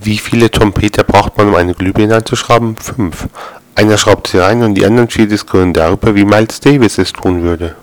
Wie viele Trompeter braucht man, um eine Glühbirne anzuschrauben? Fünf. Einer schraubt sie rein und die anderen vier diskutieren darüber, wie Miles Davis es tun würde.